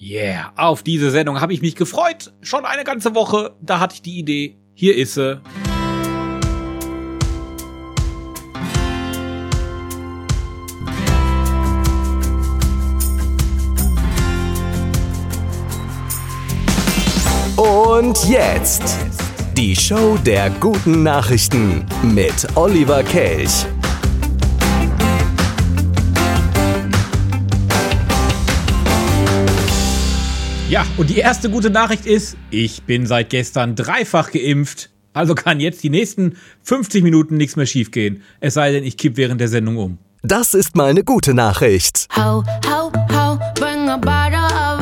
Yeah, auf diese Sendung habe ich mich gefreut. Schon eine ganze Woche. Da hatte ich die Idee. Hier ist sie. Und jetzt die Show der guten Nachrichten mit Oliver Kelch. Ja, und die erste gute Nachricht ist, ich bin seit gestern dreifach geimpft. Also kann jetzt die nächsten 50 Minuten nichts mehr schiefgehen. Es sei denn, ich kipp während der Sendung um. Das ist mal eine gute Nachricht. Ho, ho, ho, bring a bottle of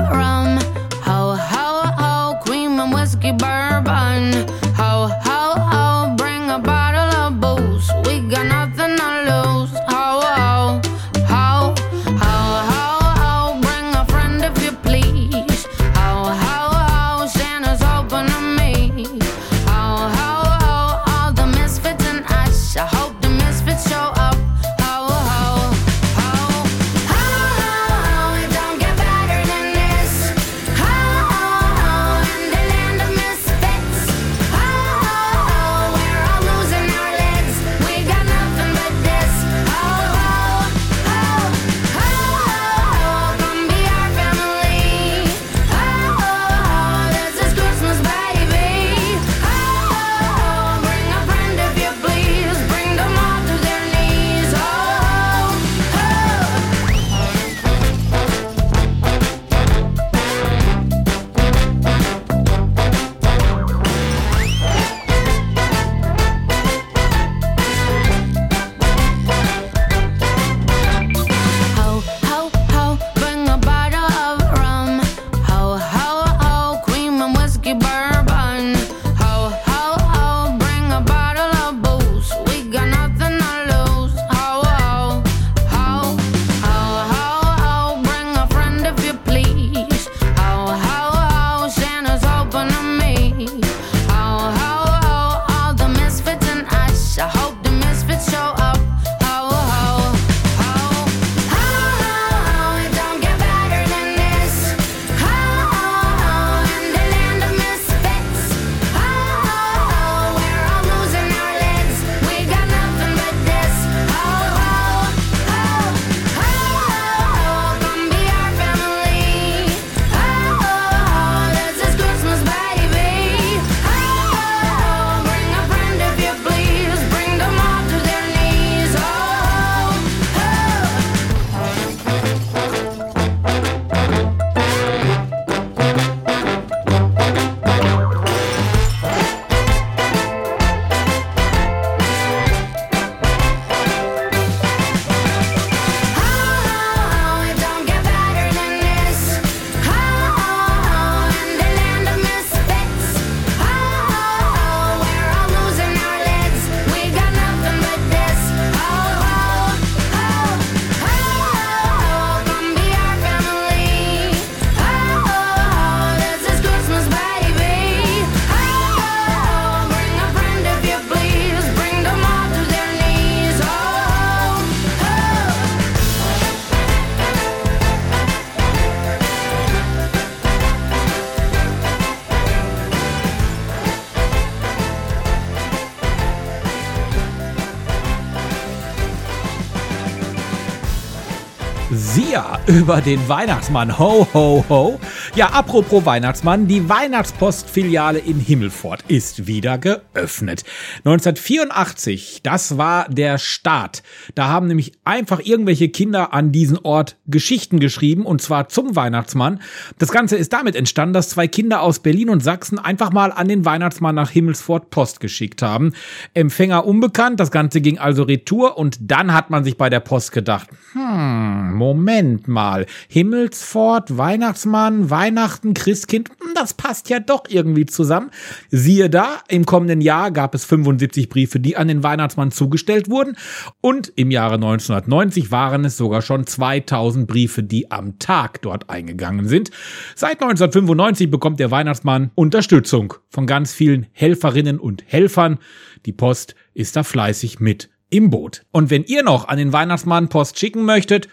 über den Weihnachtsmann. Ho, ho, ho. Ja, apropos Weihnachtsmann, die Weihnachtspostfiliale in Himmelfort ist wieder geöffnet. 1984, das war der Start. Da haben nämlich einfach irgendwelche Kinder an diesen Ort Geschichten geschrieben und zwar zum Weihnachtsmann. Das Ganze ist damit entstanden, dass zwei Kinder aus Berlin und Sachsen einfach mal an den Weihnachtsmann nach Himmelsfort Post geschickt haben. Empfänger unbekannt, das Ganze ging also retour und dann hat man sich bei der Post gedacht, hm, Moment mal, Himmelsfort, Weihnachtsmann, Weihnachten, Christkind, hm, das passt ja doch irgendwie zusammen. Siehe da, im kommenden Jahr gab es 75 Briefe, die an den Weihnachtsmann zugestellt wurden und im Jahre 1990 waren es sogar schon 2000 Briefe, die am Tag dort eingegangen sind. Seit 1995 bekommt der Weihnachtsmann Unterstützung von ganz vielen Helferinnen und Helfern. Die Post ist da fleißig mit im Boot. Und wenn ihr noch an den Weihnachtsmann Post schicken möchtet,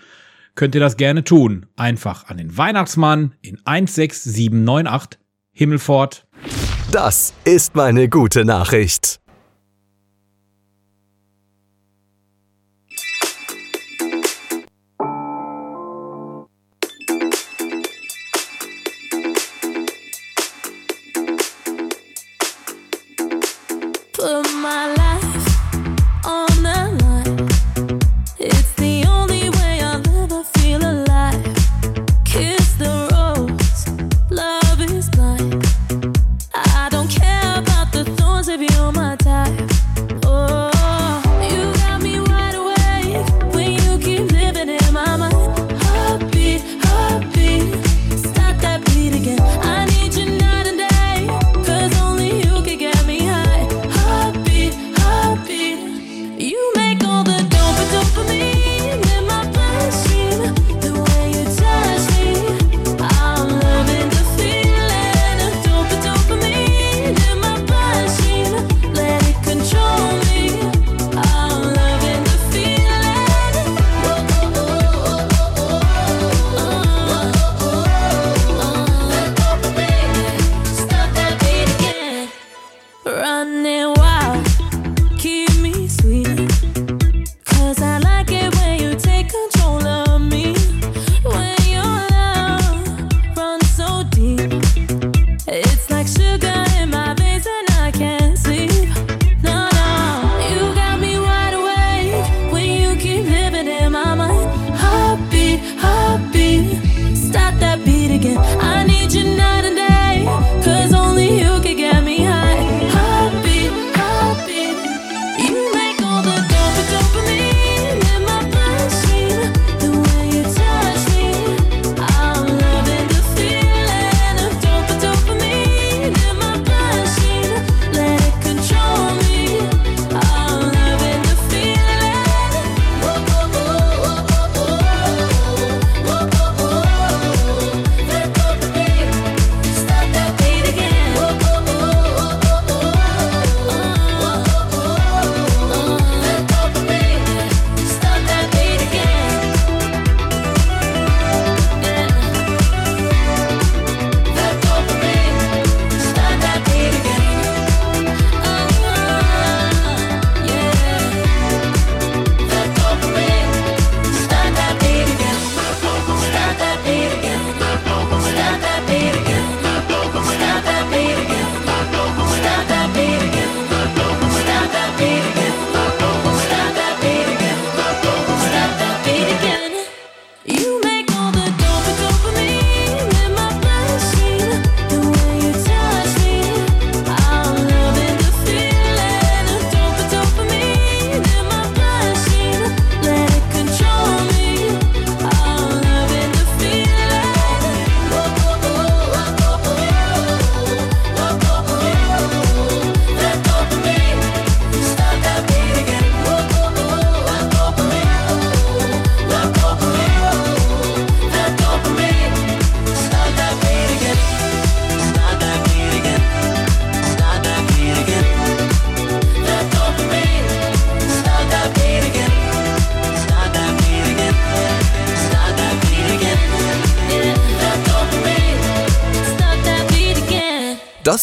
könnt ihr das gerne tun. Einfach an den Weihnachtsmann in 16798 Himmelfort. Das ist meine gute Nachricht.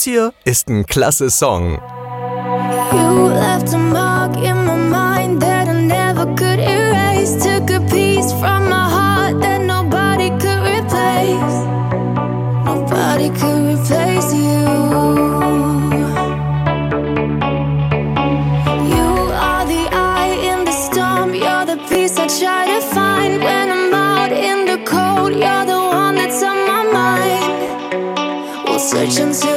Das hier ist ein klasse Song. You left a mark in my mind that I never could erase. Took a piece from my heart that nobody could replace. Nobody could replace you. I try to find when I'm out in the cold. You're the one that's on my mind. We'll search until.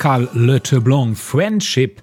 Pascal Le Teblon, Friendship.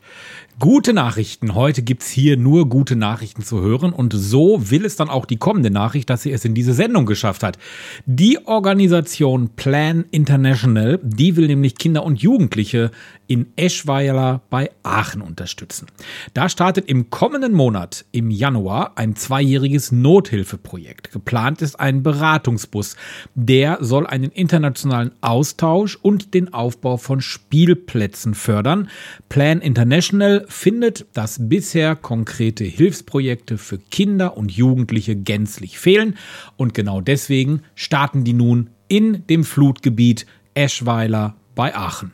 Gute Nachrichten. Heute gibt's hier nur gute Nachrichten zu hören. Und so will es dann auch die kommende Nachricht, dass sie es in diese Sendung geschafft hat. Die Organisation Plan International, die will nämlich Kinder und Jugendliche in Eschweiler bei Aachen unterstützen. Da startet im kommenden Monat, im Januar, ein zweijähriges Nothilfeprojekt. Geplant ist ein Beratungsbus. Der soll einen internationalen Austausch und den Aufbau von Spielplätzen fördern. Plan International findet, dass bisher konkrete Hilfsprojekte für Kinder und Jugendliche gänzlich fehlen. Und genau deswegen starten die nun in dem Flutgebiet Eschweiler bei Aachen.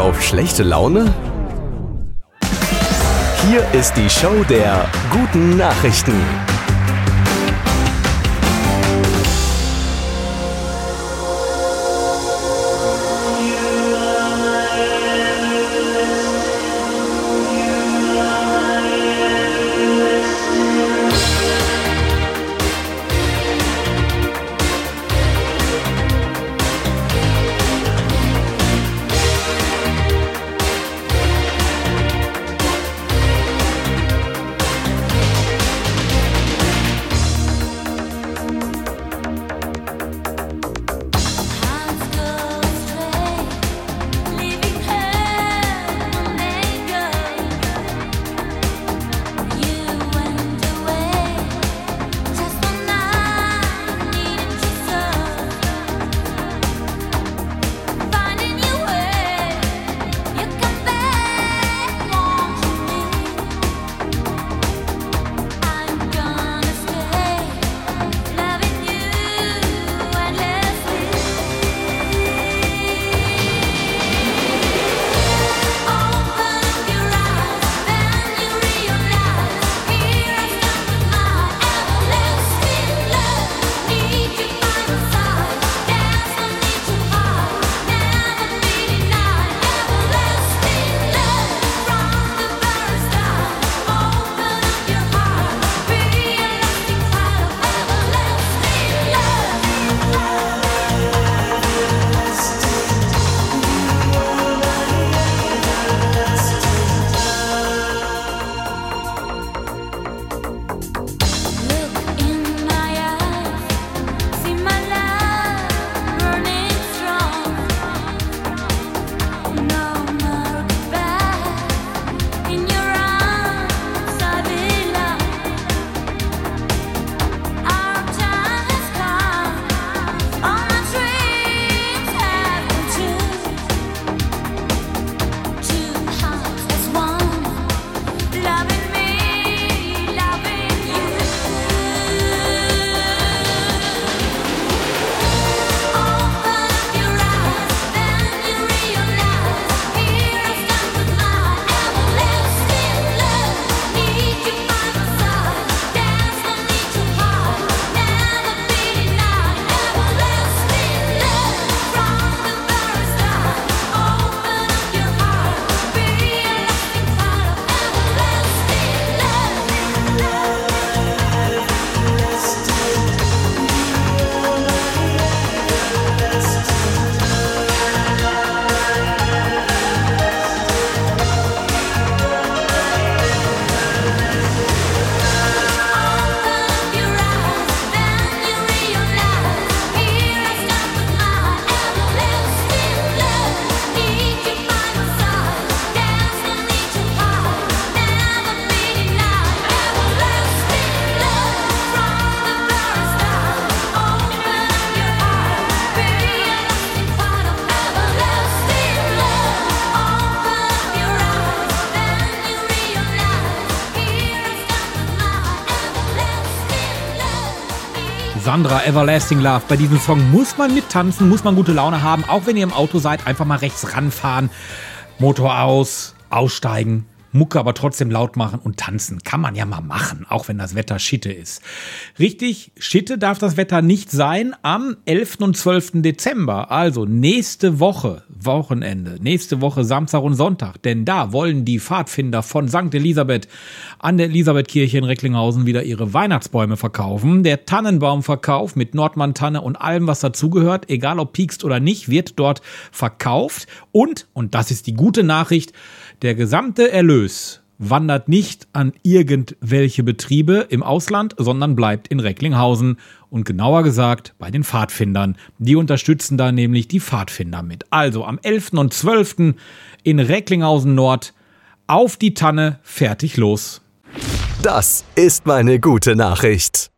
Auf schlechte Laune? Hier ist die Show der guten Nachrichten. Sandra, Everlasting Love. Bei diesem Song muss man mittanzen, muss man gute Laune haben. Auch wenn ihr im Auto seid, einfach mal rechts ranfahren, Motor aus, aussteigen, Mucke aber trotzdem laut machen und tanzen. Kann man ja mal machen, auch wenn das Wetter Schitte ist. Richtig, Schitte darf das Wetter nicht sein am 11. und 12. Dezember. Also nächste Woche, Wochenende, nächste Woche Samstag und Sonntag. Denn da wollen die Pfadfinder von St. Elisabeth an der Elisabethkirche in Recklinghausen wieder ihre Weihnachtsbäume verkaufen. Der Tannenbaumverkauf mit Nordmann-Tanne und allem, was dazugehört, egal ob piekst oder nicht, wird dort verkauft. Und, und das ist die gute Nachricht, der gesamte Erlös wandert nicht an irgendwelche Betriebe im Ausland, sondern bleibt in Recklinghausen und genauer gesagt bei den Pfadfindern. Die unterstützen da nämlich die Pfadfinder mit. Also am 11. und 12. in Recklinghausen Nord auf die Tanne, fertig los. Das ist meine gute Nachricht.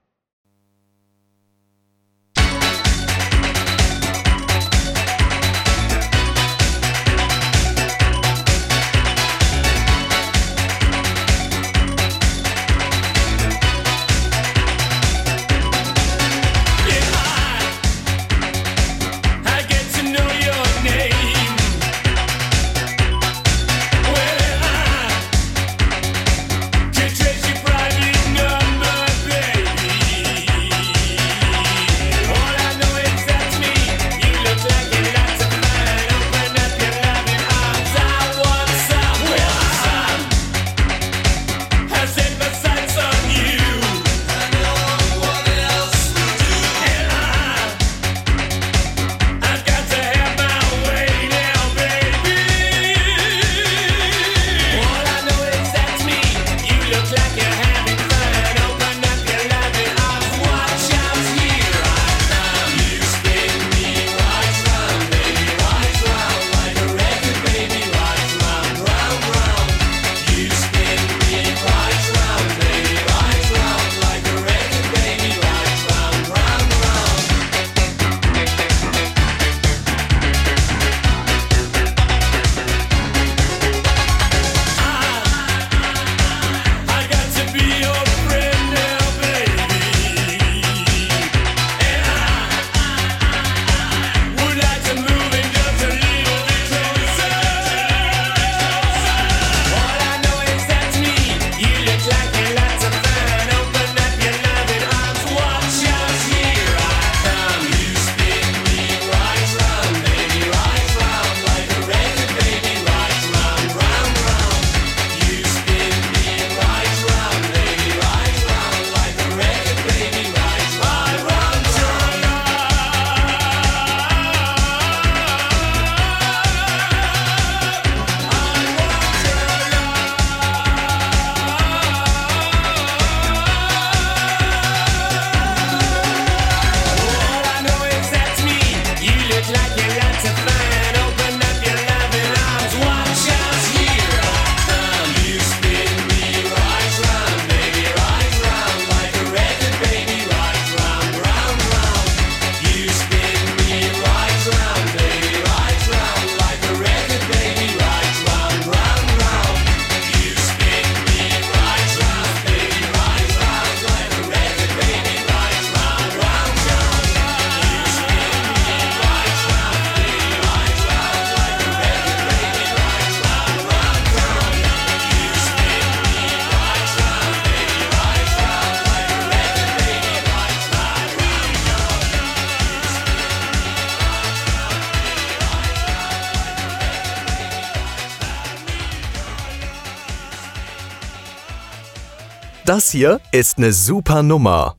das hier ist eine super Nummer.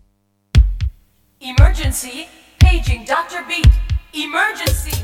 Emergency, paging Dr. Beat. Emergency.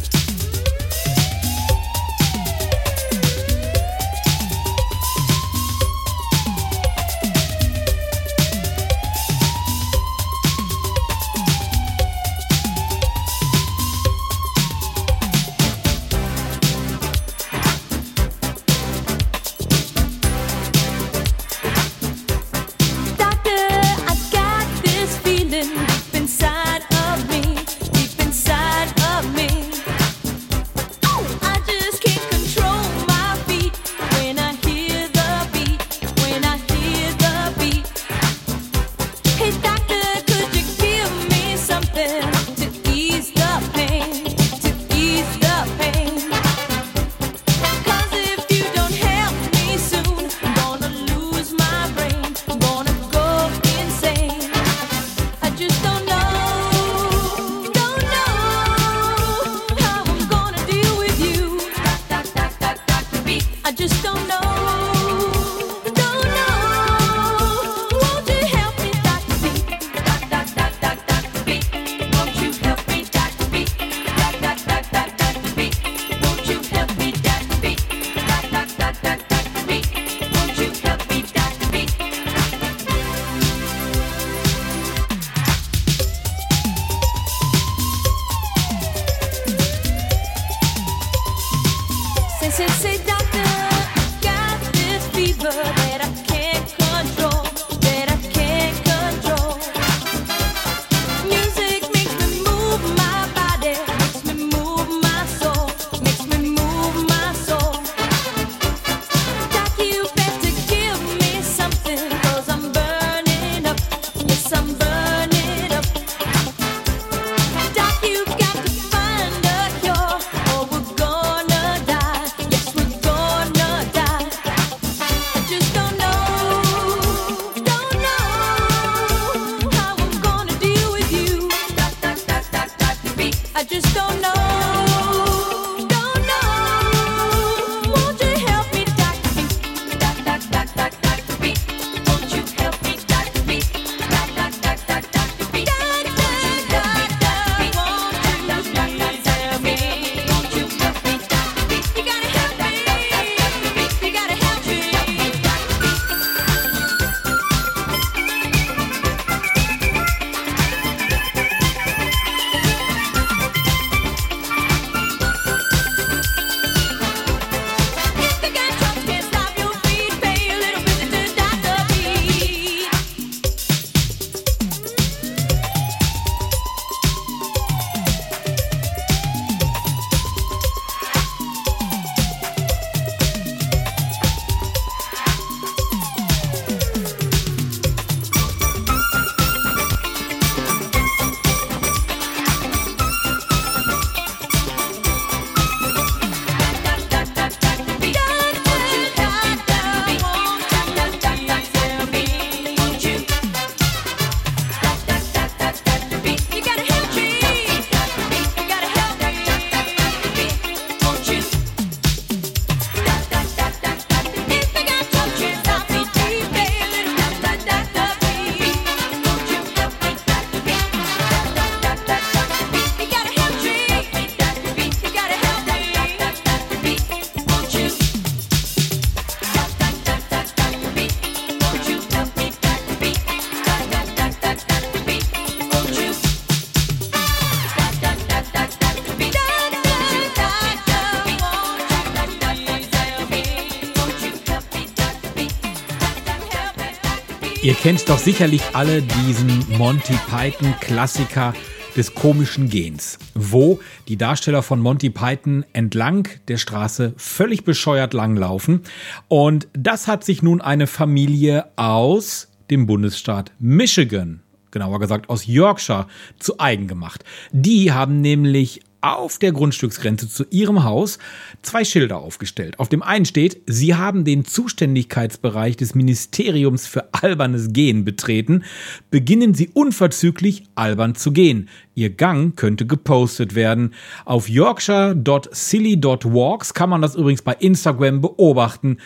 kennt doch sicherlich alle diesen Monty Python-Klassiker des komischen Gehens, wo die Darsteller von Monty Python entlang der Straße völlig bescheuert langlaufen. Und das hat sich nun eine Familie aus dem Bundesstaat Michigan genauer gesagt aus Yorkshire, zu eigen gemacht. Die haben nämlich auf der Grundstücksgrenze zu ihrem Haus zwei Schilder aufgestellt. Auf dem einen steht, sie haben den Zuständigkeitsbereich des Ministeriums für albernes Gehen betreten. Beginnen sie unverzüglich albern zu gehen. Ihr Gang könnte gepostet werden. Auf yorkshire.silly.walks kann man das übrigens bei Instagram beobachten.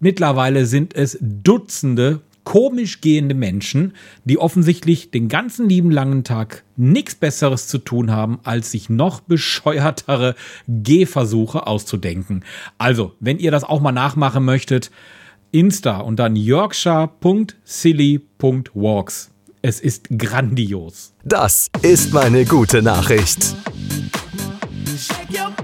Mittlerweile sind es Dutzende komisch gehende Menschen, die offensichtlich den ganzen lieben langen Tag nichts Besseres zu tun haben, als sich noch bescheuertere Gehversuche auszudenken. Also, wenn ihr das auch mal nachmachen möchtet, Insta und dann yorkshire.silly.walks. Es ist grandios. Das ist meine gute Nachricht. Shake your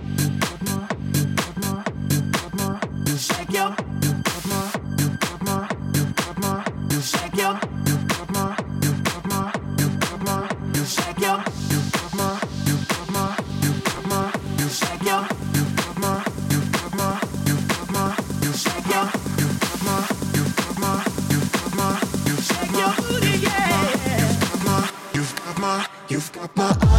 You've got my eyes.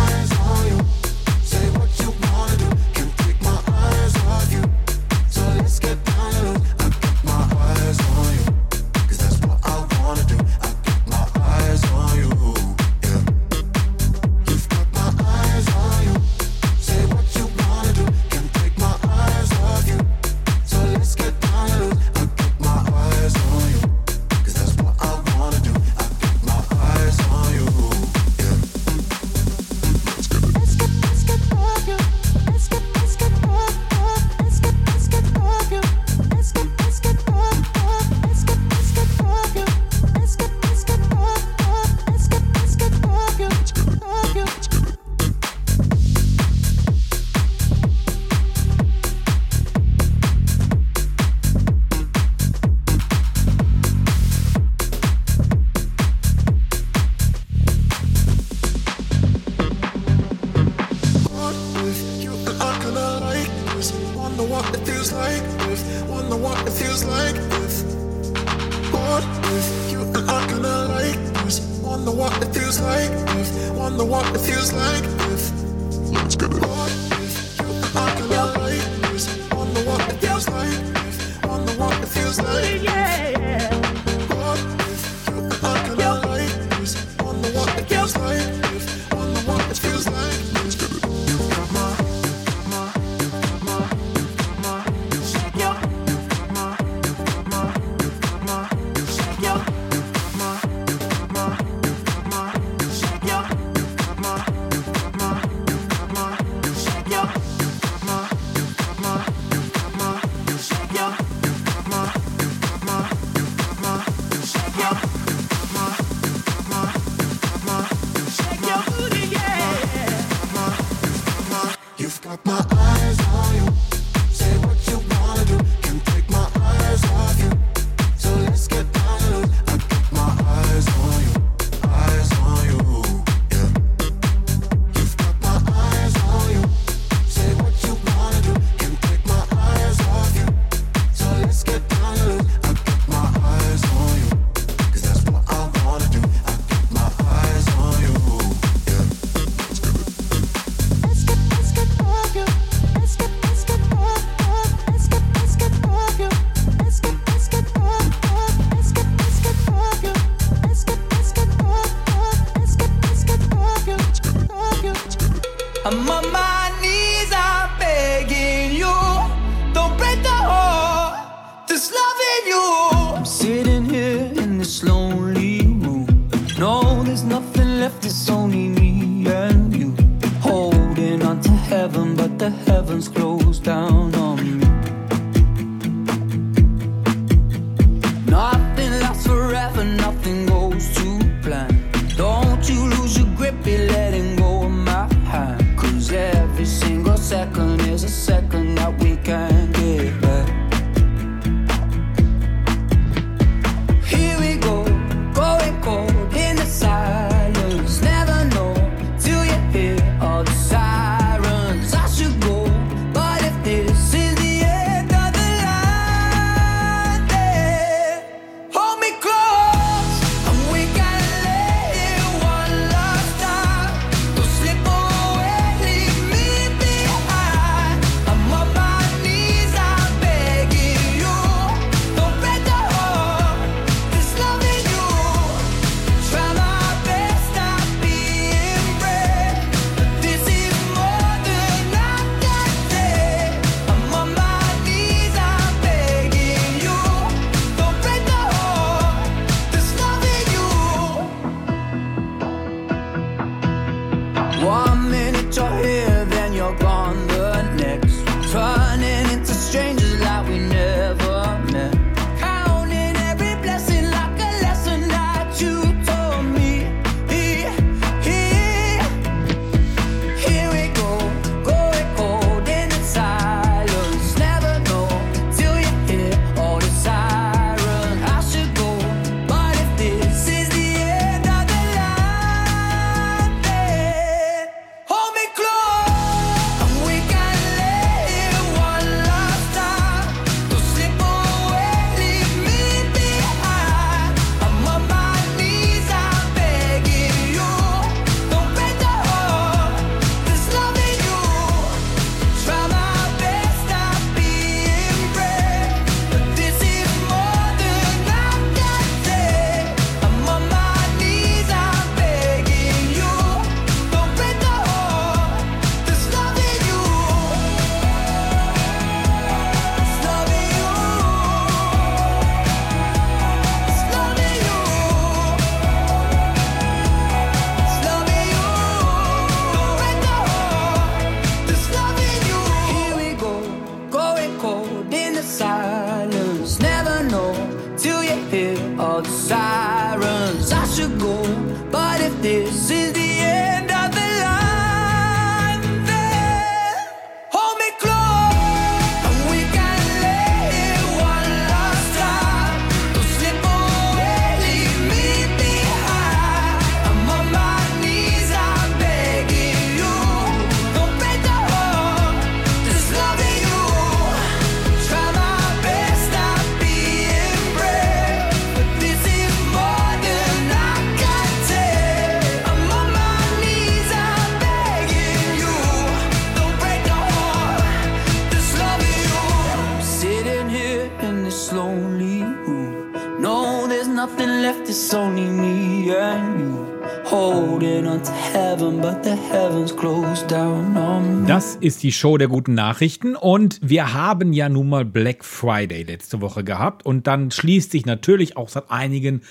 Die Show der guten Nachrichten und wir haben ja nun mal Black Friday letzte Woche gehabt und dann schließt sich natürlich auch seit einigen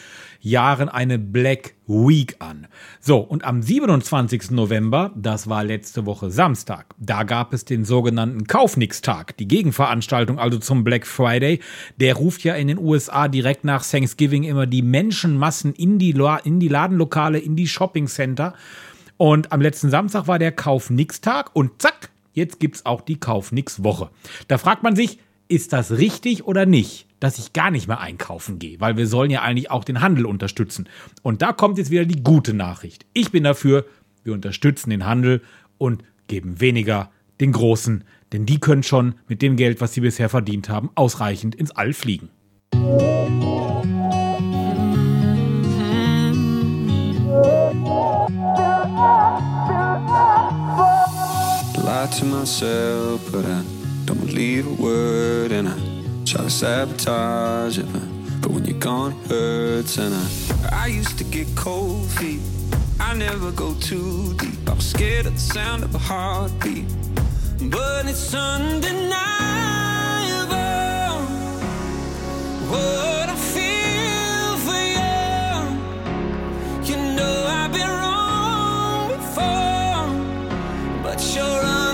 Jahren eine Black Week an. So, und am 27. November, das war letzte Woche Samstag, da gab es den sogenannten Kaufnix-Tag, die Gegenveranstaltung also zum Black Friday. Der ruft ja in den USA direkt nach Thanksgiving immer die Menschenmassen in die, Lo- in die Ladenlokale, in die Shopping-Center. Und am letzten Samstag war der Kauf-Nix-Tag und zack, jetzt gibt's auch die Kauf-Nix-Woche. Da fragt man sich, ist das richtig oder nicht, dass ich gar nicht mehr einkaufen gehe? Weil wir sollen ja eigentlich auch den Handel unterstützen. Und da kommt jetzt wieder die gute Nachricht. Ich bin dafür, wir unterstützen den Handel und geben weniger den Großen, denn die können schon mit dem Geld, was sie bisher verdient haben, ausreichend ins All fliegen. Lie to myself, but I don't believe a word, and I try to sabotage it. But, when you're gone, it hurts, and I I used to get cold feet. I never go too deep. I'm scared of the sound of a heartbeat, but it's undeniable what I feel for you. You know I've been wrong before, but you're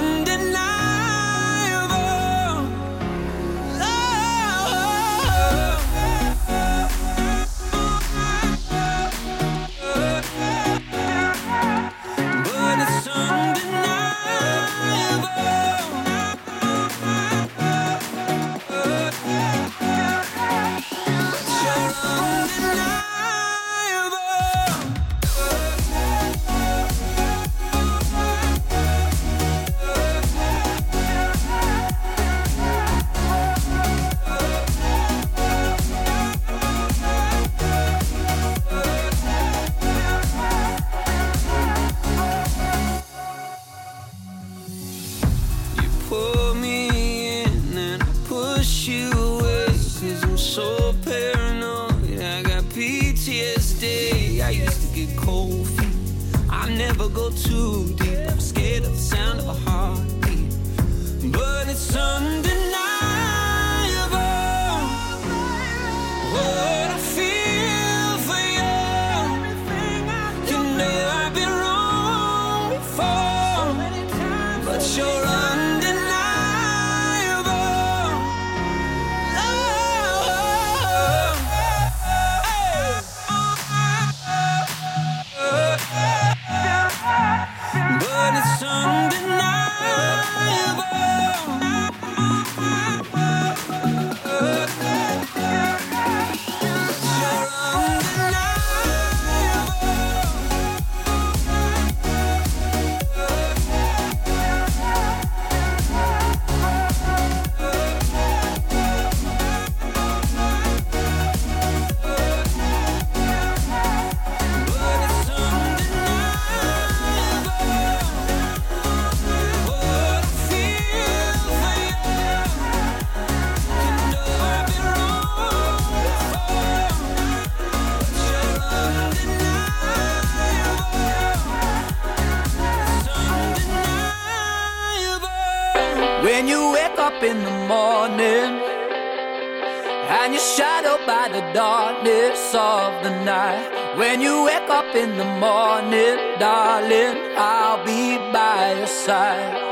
When you wake up in the morning and you're shadowed by the darkness of the night. When you wake up in the morning, darling, I'll be by your side.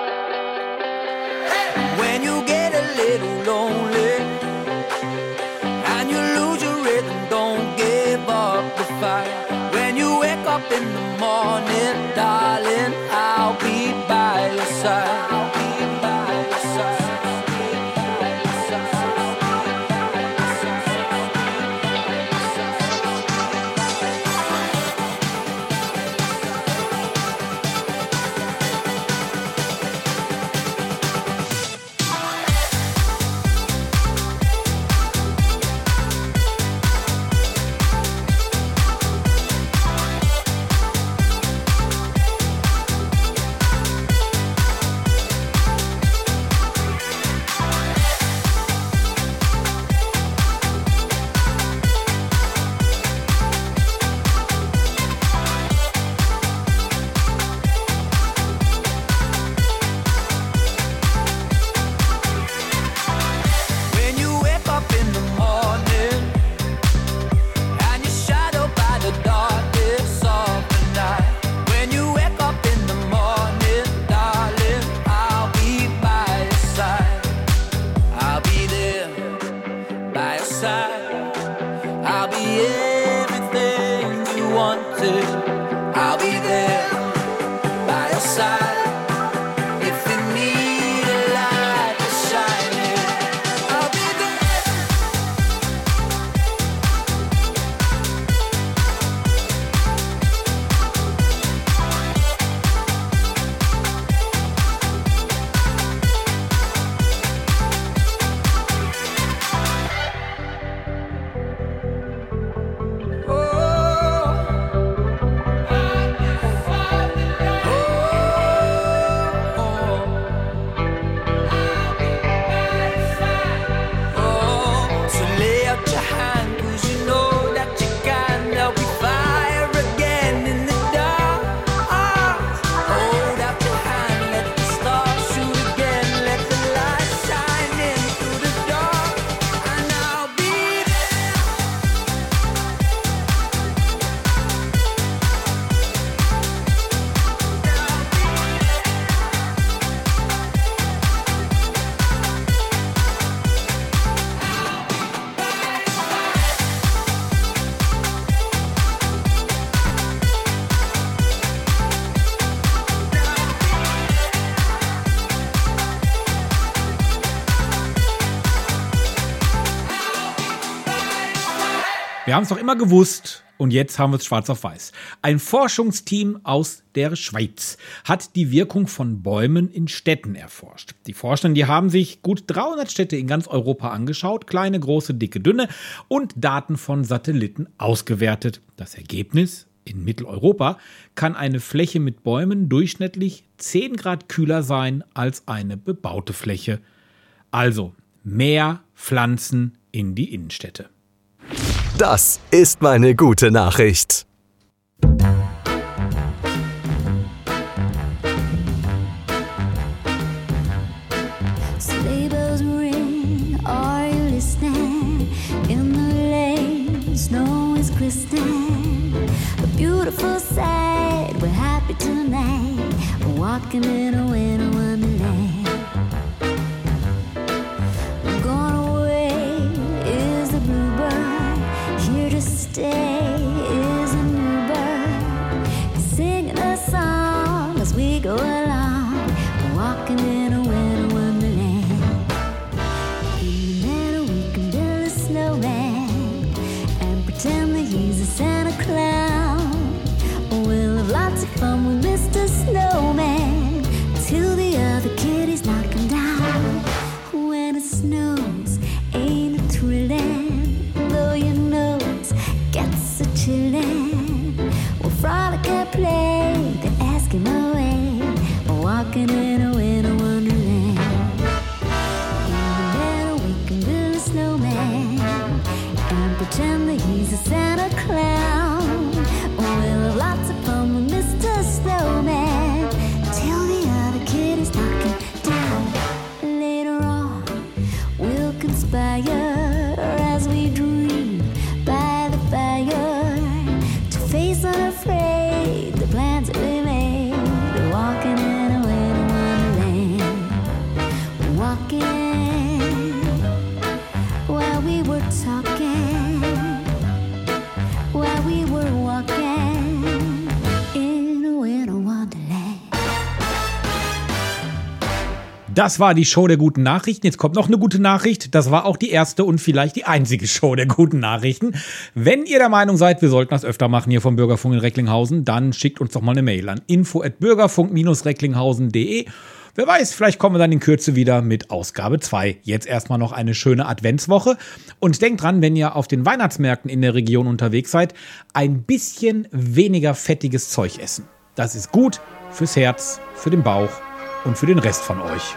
I'll be everything you wanted. I'll be there by your side. Wir haben es doch immer gewusst und jetzt haben wir es schwarz auf weiß. Ein Forschungsteam aus der Schweiz hat die Wirkung von Bäumen in Städten erforscht. Die Forscher, die haben sich gut 300 Städte in ganz Europa angeschaut, kleine, große, dicke, dünne und Daten von Satelliten ausgewertet. Das Ergebnis? In Mitteleuropa kann eine Fläche mit Bäumen durchschnittlich 10 Grad kühler sein als eine bebaute Fläche. Also mehr Pflanzen in die Innenstädte. Das ist meine gute Nachricht. Sleigh bells Das war die Show der guten Nachrichten. Jetzt kommt noch eine gute Nachricht. Das war auch die erste und vielleicht die einzige Show der guten Nachrichten. Wenn ihr der Meinung seid, wir sollten das öfter machen hier vom Bürgerfunk in Recklinghausen, dann schickt uns doch mal eine Mail an info@bürgerfunk-recklinghausen.de. Wer weiß, vielleicht kommen wir dann in Kürze wieder mit Ausgabe 2. Jetzt erstmal noch eine schöne Adventswoche. Und denkt dran, wenn ihr auf den Weihnachtsmärkten in der Region unterwegs seid, ein bisschen weniger fettiges Zeug essen. Das ist gut fürs Herz, für den Bauch und für den Rest von euch.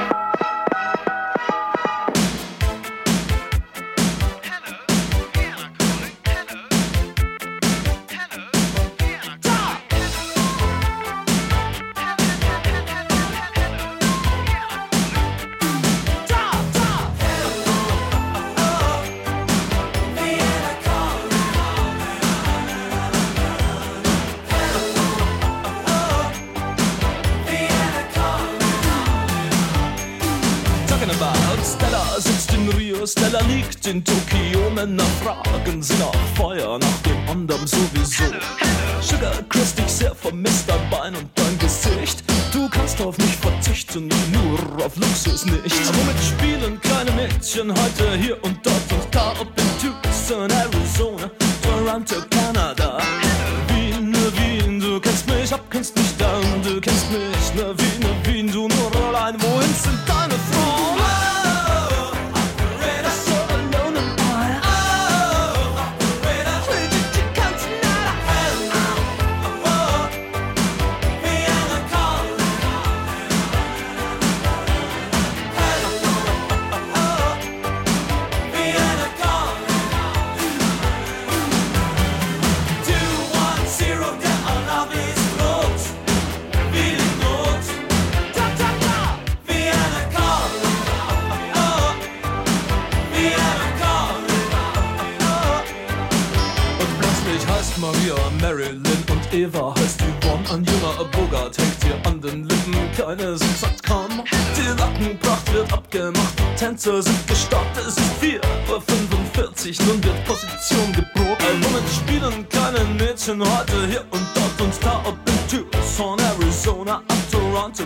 In Tokio. Männer fragen sie nach Feuer, nach dem anderen sowieso. Sugar küsst dich sehr vermisst dein Bein und dein Gesicht. Du kannst auf mich verzichten, nur auf Luxus nicht. Womit spielen kleine Mädchen heute hier und dort und da? Ob in Tucson, Arizona, Toronto, Kanada. Keine sind kaum. Die Lackenpracht wird abgemacht, Tänzer sind gestartet. Es ist 4.45 Uhr, nun wird Position geprobt. Ein Moment spielen kleine Mädchen heute hier und dort und da. Ob in Tucson, Arizona, ab Toronto,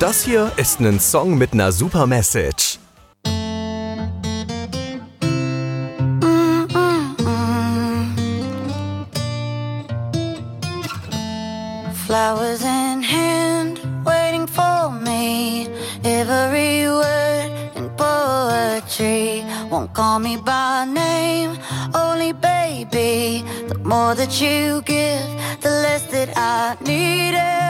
Das hier ist ein Song mit einer super Message. Flowers in hand, waiting for me. Every word in poetry won't call me by name, only baby. The more that you give, the less that I need. It.